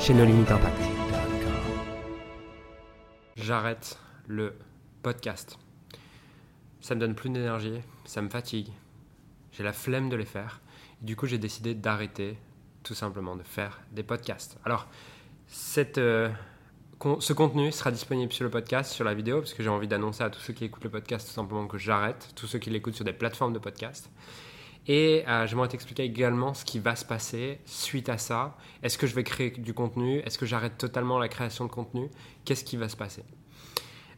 chez nos limites impact. J'arrête le podcast. Ça me donne plus d'énergie, ça me fatigue, j'ai la flemme de les faire. du coup, j'ai décidé d'arrêter tout simplement de faire des podcasts. Alors, euh, ce contenu sera disponible sur le podcast, sur la vidéo, parce que j'ai envie d'annoncer à tous ceux qui écoutent le podcast tout simplement que j'arrête, tous ceux qui l'écoutent sur des plateformes de podcast. Et euh, j'aimerais t'expliquer également ce qui va se passer suite à ça. Est-ce que je vais créer du contenu? Est-ce que j'arrête totalement la création de contenu? Qu'est-ce qui va se passer?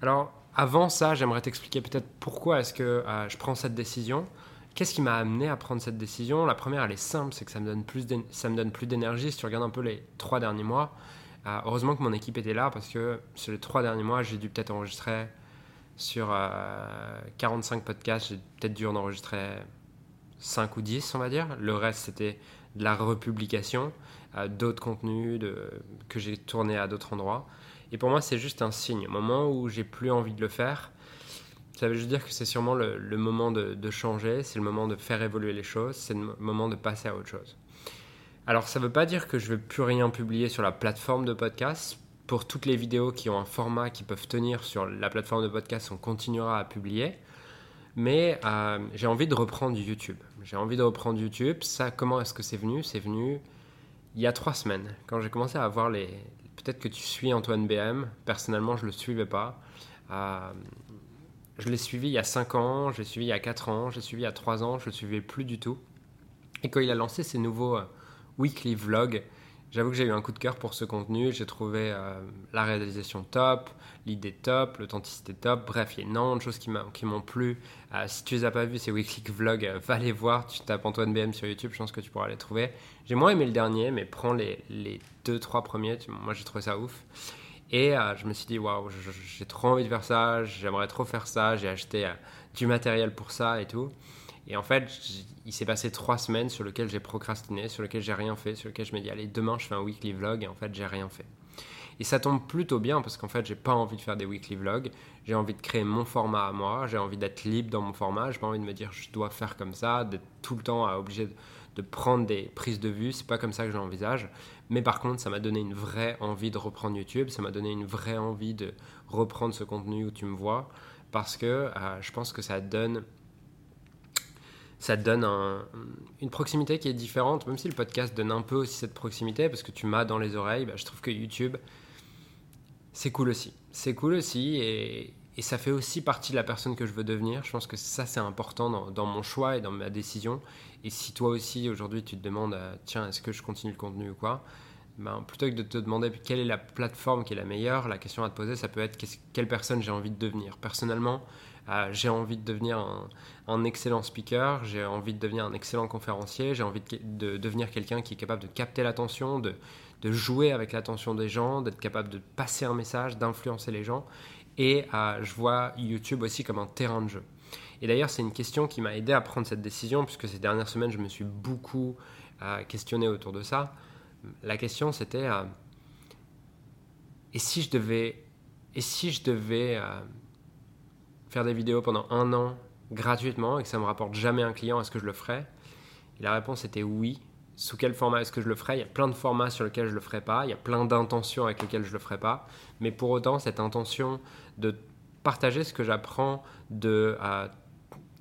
Alors, avant ça, j'aimerais t'expliquer peut-être pourquoi est-ce que euh, je prends cette décision. Qu'est-ce qui m'a amené à prendre cette décision? La première, elle est simple, c'est que ça me donne plus d'énergie. Si tu regardes un peu les trois derniers mois, euh, heureusement que mon équipe était là parce que sur les trois derniers mois, j'ai dû peut-être enregistrer sur 45 podcasts, j'ai peut-être dû en enregistrer 5 ou 10, on va dire. Le reste, c'était de la republication, euh, d'autres contenus que j'ai tourné à d'autres endroits. Et pour moi, c'est juste un signe. Au moment où j'ai plus envie de le faire, ça veut juste dire que c'est sûrement le, moment de, changer, c'est le moment de faire évoluer les choses, c'est le moment de passer à autre chose. Alors, ça ne veut pas dire que je ne vais plus rien publier sur la plateforme de podcast. Pour toutes les vidéos qui ont un format qui peuvent tenir sur la plateforme de podcast, on continuera à publier. Mais euh, j'ai envie de reprendre YouTube. J'ai envie de reprendre YouTube. Ça, comment est-ce que c'est venu? C'est venu il y a trois semaines, quand j'ai commencé à avoir les. Peut-être que tu suis Antoine BM. Personnellement, je ne le suivais pas. Euh, je l'ai suivi il y a cinq ans, je l'ai suivi il y a quatre ans, je l'ai suivi il y a trois ans, je ne le suivais plus du tout. Et quand il a lancé ses nouveaux euh, weekly vlogs, J'avoue que j'ai eu un coup de cœur pour ce contenu. J'ai trouvé euh, la réalisation top, l'idée top, l'authenticité top. Bref, il y a énormément de choses qui m'ont plu. Euh, si tu les as pas vus, ces weekly vlogs, euh, va les voir. Tu tapes Antoine BM sur YouTube, je pense que tu pourras les trouver. J'ai moins aimé le dernier, mais prends les, les deux, trois premiers. moi, j'ai trouvé ça ouf. Et je me suis dit, waouh, j'ai trop envie de faire ça, j'aimerais trop faire ça. J'ai acheté du matériel pour ça et tout. Et en fait, il s'est passé trois semaines sur lesquelles j'ai procrastiné, sur lesquelles j'ai rien fait, sur lesquelles je me dis allez demain je fais un weekly vlog et en fait j'ai rien fait. Et ça tombe plutôt bien parce qu'en fait j'ai pas envie de faire des weekly vlogs, j'ai envie de créer mon format à moi, j'ai envie d'être libre dans mon format, j'ai pas envie de me dire je dois faire comme ça, d'être tout le temps obligé de, prendre des prises de vue, c'est pas comme ça que je l'envisage. Mais par contre, ça m'a donné une vraie envie de reprendre YouTube, ça m'a donné une vraie envie de reprendre ce contenu où tu me vois. Parce que euh, je pense que ça donne ça te donne une proximité qui est différente, même si le podcast donne un peu aussi cette proximité, parce que tu m'as dans les oreilles, bah, je trouve que YouTube, c'est cool aussi. C'est cool aussi, et, ça fait aussi partie de la personne que je veux devenir. Je pense que ça, c'est important dans, mon choix et dans ma décision. Et si toi aussi, aujourd'hui, tu te demandes, euh, tiens, est-ce que je continue le contenu ou quoi ben, plutôt que de te demander quelle est la plateforme qui est la meilleure, la question à te poser, ça peut être quelle personne j'ai envie de devenir. Personnellement, j'ai envie de devenir un, excellent speaker, j'ai envie de devenir un excellent conférencier, j'ai envie de, devenir quelqu'un qui est capable de capter l'attention, de, jouer avec l'attention des gens, d'être capable de passer un message, d'influencer les gens. Et euh, je vois YouTube aussi comme un terrain de jeu. Et d'ailleurs, c'est une question qui m'a aidé à prendre cette décision, puisque ces dernières semaines, je me suis beaucoup euh, questionné autour de ça. La question, c'était et si je devais, et si je devais faire des vidéos pendant un an gratuitement et que ça me rapporte jamais un client, est-ce que je le ferais? Et la réponse était oui. Sous quel format est-ce que je le ferais? Il y a plein de formats sur lesquels je le ferais pas, il y a plein d'intentions avec lesquelles je le ferais pas, mais pour autant cette intention de partager ce que j'apprends, de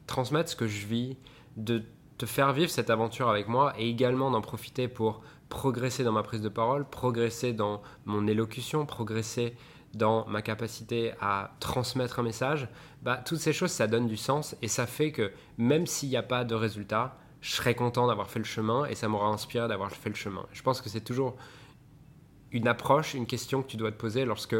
transmettre ce que je vis, de te faire vivre cette aventure avec moi et également d'en profiter pour progresser dans ma prise de parole, progresser dans mon élocution, progresser dans ma capacité à transmettre un message, bah, toutes ces choses, ça donne du sens et ça fait que même s'il n'y a pas de résultat, je serai content d'avoir fait le chemin et ça m'aura inspiré d'avoir fait le chemin. Je pense que c'est toujours une approche, une question que tu dois te poser lorsque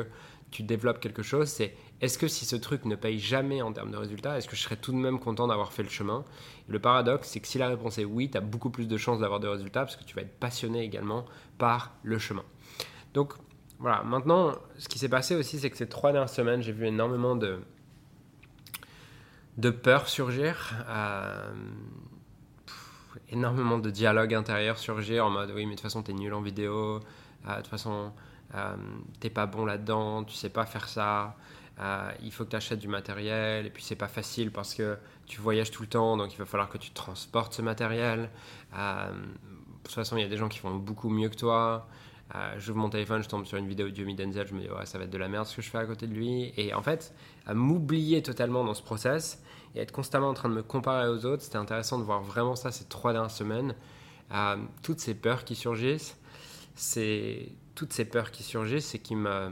tu développes quelque chose, c'est est-ce que si ce truc ne paye jamais en termes de résultats, est-ce que je serais tout de même content d'avoir fait le chemin? Le paradoxe, c'est que si la réponse est oui, tu as beaucoup plus de chances d'avoir des résultats parce que tu vas être passionné également par le chemin. Donc, voilà, maintenant, ce qui s'est passé aussi, c'est que ces trois dernières semaines, j'ai vu énormément de, de peur surgir, euh, énormément de dialogue intérieur surgir en mode oui, mais de toute façon, t'es nul en vidéo, de toute façon, t'es pas bon là-dedans, tu sais pas faire ça. Euh, il faut que tu achètes du matériel, et puis c'est pas facile parce que tu voyages tout le temps, donc il va falloir que tu transportes ce matériel. Euh, de toute façon, il y a des gens qui font beaucoup mieux que toi. Euh, j'ouvre mon téléphone, je tombe sur une vidéo de Yomi Denzel, je me dis, ouais, ça va être de la merde ce que je fais à côté de lui. Et en fait, à m'oublier totalement dans ce process et être constamment en train de me comparer aux autres, c'était intéressant de voir vraiment ça ces trois dernières semaines. Euh, toutes ces peurs qui surgissent, c'est toutes ces peurs qui surgissent, c'est qui me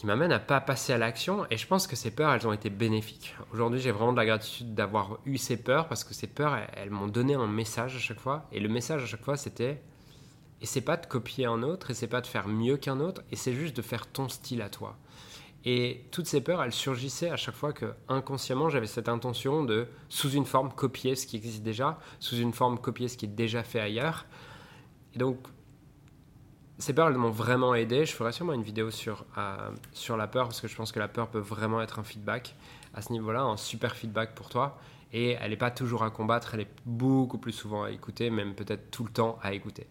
qui m'amène à pas passer à l'action. Et je pense que ces peurs, elles ont été bénéfiques. Aujourd'hui, j'ai vraiment de la gratitude d'avoir eu ces peurs parce que ces peurs, elles, m'ont donné un message à chaque fois. Et le message à chaque fois, c'était et c'est pas de copier un autre, et c'est pas de faire mieux qu'un autre, et c'est juste de faire ton style à toi. Et toutes ces peurs, elles surgissaient à chaque fois que inconsciemment j'avais cette intention de, sous une forme, copier ce qui existe déjà, sous une forme, copier ce qui est déjà fait ailleurs. Et donc, ces peurs, elles m'ont vraiment aidé. Je ferai sûrement une vidéo sur, euh, sur la peur parce que je pense que la peur peut vraiment être un feedback à ce niveau-là, un super feedback pour toi. Et elle n'est pas toujours à combattre, elle est beaucoup plus souvent à écouter, même peut-être tout le temps à écouter.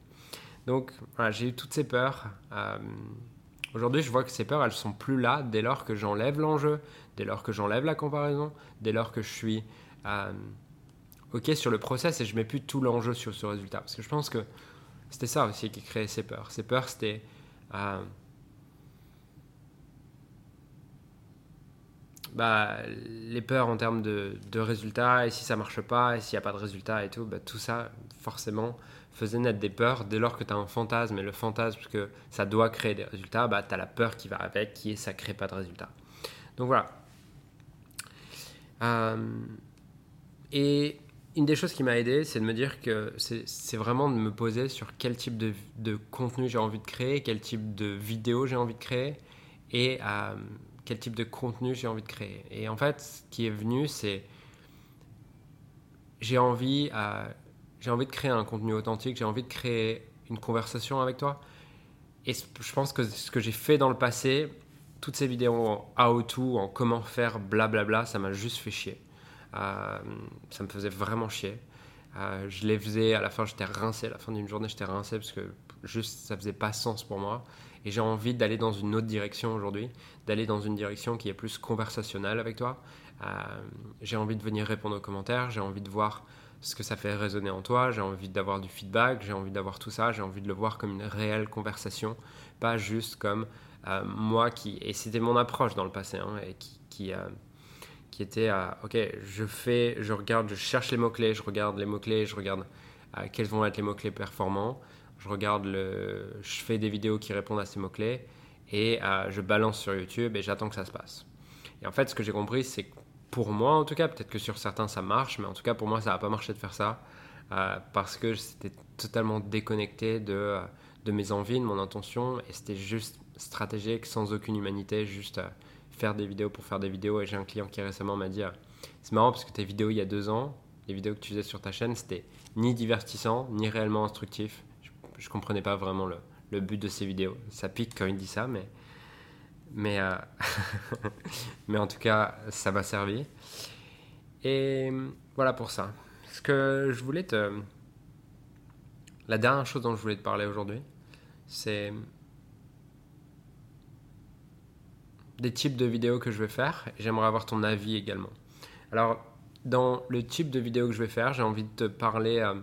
Donc voilà, j'ai eu toutes ces peurs. Euh, aujourd'hui, je vois que ces peurs, elles sont plus là dès lors que j'enlève l'enjeu, dès lors que j'enlève la comparaison, dès lors que je suis euh, OK sur le process et je mets plus tout l'enjeu sur ce résultat. Parce que je pense que c'était ça aussi qui créait ces peurs. Ces peurs, c'était. Euh, bah, les peurs en termes de, résultats, et si ça marche pas, et s'il n'y a pas de résultats et tout, bah, tout ça, forcément, faisait naître des peurs. Dès lors que tu as un fantasme, et le fantasme que ça doit créer des résultats, bah, tu as la peur qui va avec, qui est ça crée pas de résultats. Donc voilà. Euh, et une des choses qui m'a aidé, c'est de me dire que c'est vraiment de me poser sur quel type de, contenu j'ai envie de créer, quel type de vidéo j'ai envie de créer et euh, quel type de contenu j'ai envie de créer. Et en fait, ce qui est venu, c'est j'ai envie, euh, j'ai envie de créer un contenu authentique, j'ai envie de créer une conversation avec toi. Et je pense que ce que j'ai fait dans le passé, toutes ces vidéos en how-to, en comment faire, blablabla, ça m'a juste fait chier. Euh, ça me faisait vraiment chier. Euh, je les faisais, à la fin j'étais rincé, à la fin d'une journée j'étais rincé parce que juste ça faisait pas sens pour moi. Et j'ai envie d'aller dans une autre direction aujourd'hui, d'aller dans une direction qui est plus conversationnelle avec toi. Euh, j'ai envie de venir répondre aux commentaires, j'ai envie de voir ce que ça fait résonner en toi, j'ai envie d'avoir du feedback, j'ai envie d'avoir tout ça, j'ai envie de le voir comme une réelle conversation, pas juste comme moi qui, et c'était mon approche dans le passé, hein, et qui, était à, ok, je fais, je regarde, je cherche les mots-clés, je regarde les mots-clés, je regarde euh, quels vont être les mots-clés performants, je regarde le, je fais des vidéos qui répondent à ces mots-clés et euh, je balance sur YouTube et j'attends que ça se passe. Et en fait, ce que j'ai compris, c'est que pour moi, en tout cas, peut-être que sur certains ça marche, mais en tout cas pour moi, ça n'a pas marché de faire ça euh, parce que c'était totalement déconnecté de, de mes envies, de mon intention et c'était juste stratégique, sans aucune humanité, juste faire des vidéos pour faire des vidéos. Et j'ai un client qui récemment m'a dit C'est marrant parce que tes vidéos il y a deux ans, les vidéos que tu faisais sur ta chaîne, c'était ni divertissant, ni réellement instructif. Je, ne comprenais pas vraiment le, le, but de ces vidéos. Ça pique quand il dit ça, mais, mais, euh, mais en tout cas, ça m'a servi. Et voilà pour ça. Ce que je voulais te. La dernière chose dont je voulais te parler aujourd'hui, c'est des types de vidéos que je vais faire j'aimerais avoir ton avis également. Alors, dans le type de vidéo que je vais faire, j'ai envie de te parler euh,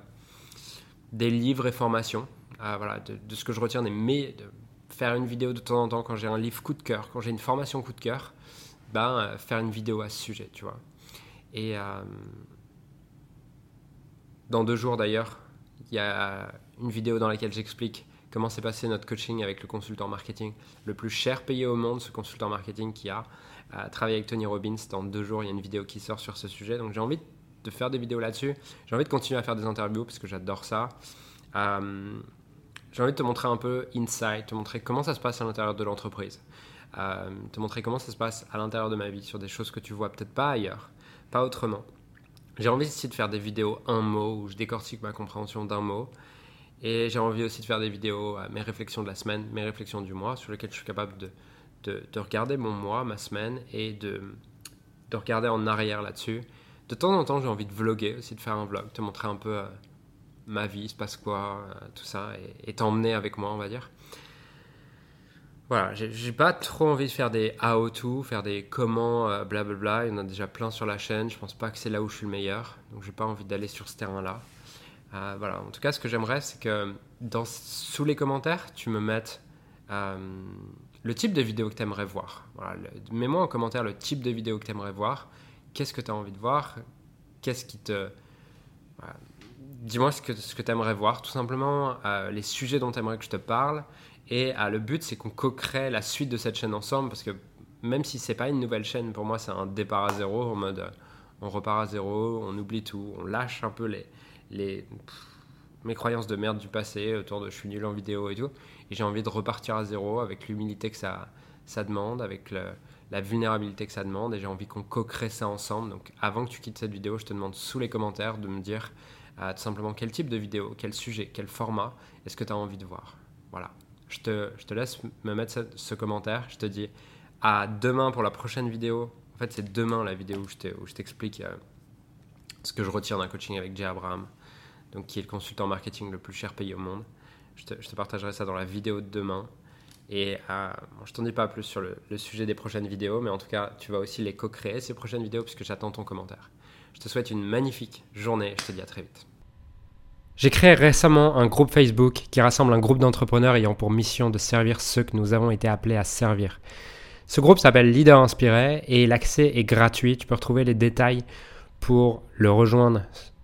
des livres et formations, euh, voilà, de, ce que je retiens des de faire une vidéo de temps en temps quand j'ai un livre coup de cœur, quand j'ai une formation coup de cœur, ben, euh, faire une vidéo à ce sujet, tu vois. Et dans deux jours d'ailleurs, il y a une vidéo dans laquelle j'explique comment s'est passé notre coaching avec le consultant marketing le plus cher payé au monde, ce consultant marketing qui a euh, travaillé avec Tony Robbins. Dans deux jours, il y a une vidéo qui sort sur ce sujet. Donc j'ai envie de faire des vidéos là-dessus. J'ai envie de continuer à faire des interviews parce que j'adore ça. Euh, j'ai envie de te montrer un peu insight, te montrer comment ça se passe à l'intérieur de l'entreprise. Euh, te montrer comment ça se passe à l'intérieur de ma vie, sur des choses que tu vois peut-être pas ailleurs, pas autrement. J'ai envie aussi de faire des vidéos un mot où je décortique ma compréhension d'un mot Et j'ai envie aussi de faire des vidéos mes réflexions de la semaine, mes réflexions du mois, sur lesquelles je suis capable de, de, regarder mon mois, ma semaine, et de, de regarder en arrière là-dessus. De temps en temps, j'ai envie de vlogger aussi, de faire un vlog, te montrer un peu ma vie, il se passe quoi, tout ça, et t'emmener avec moi, on va dire. Voilà, j'ai pas trop envie de faire des how-to, faire des comment, euh, blablabla. Il y en a déjà plein sur la chaîne. Je pense pas que c'est là où je suis le meilleur. Donc j'ai pas envie d'aller sur ce terrain-là. Euh, voilà, en tout cas, ce que j'aimerais, c'est que sous les commentaires, tu me mettes euh, le type de vidéo que tu aimerais voir. Mets-moi en commentaire le type de vidéo que tu voir. Qu'est-ce que tu as envie de voir? Qu'est-ce qui te. Dis-moi ce que, ce que tu aimerais voir, tout simplement, les sujets dont tu aimerais que je te parle. Et euh, le but, c'est qu'on co-crée la suite de cette chaîne ensemble, parce que même si c'est pas une nouvelle chaîne, pour moi, c'est un départ à zéro, en mode euh, on repart à zéro, on oublie tout, on lâche un peu les, les mes croyances de merde du passé autour de je suis nul en vidéo et tout. Et j'ai envie de repartir à zéro avec l'humilité que ça, ça demande, avec la vulnérabilité que ça demande. Et j'ai envie qu'on co-crée ça ensemble. Donc avant que tu quittes cette vidéo, je te demande sous les commentaires de me dire tout simplement quel type de vidéo, quel sujet, quel format est-ce que tu as envie de voir. Voilà je te, je te laisse me mettre ce, commentaire. Je te dis à demain pour la prochaine vidéo. En fait, c'est demain la vidéo où je t'explique euh, ce que je retire d'un coaching avec Jay Abraham, donc qui est le consultant marketing le plus cher payé au monde. Je te, je te partagerai ça dans la vidéo de demain. Et euh, je t'en dis pas plus sur le, le, sujet des prochaines vidéos, mais en tout cas, tu vas aussi les co-créer ces prochaines vidéos puisque j'attends ton commentaire. Je te souhaite une magnifique journée. Je te dis à très vite. J'ai créé récemment un groupe Facebook qui rassemble un groupe d'entrepreneurs ayant pour mission de servir ceux que nous avons été appelés à servir. Ce groupe s'appelle Leader Inspiré et l'accès est gratuit. Tu peux retrouver les détails pour le rejoindre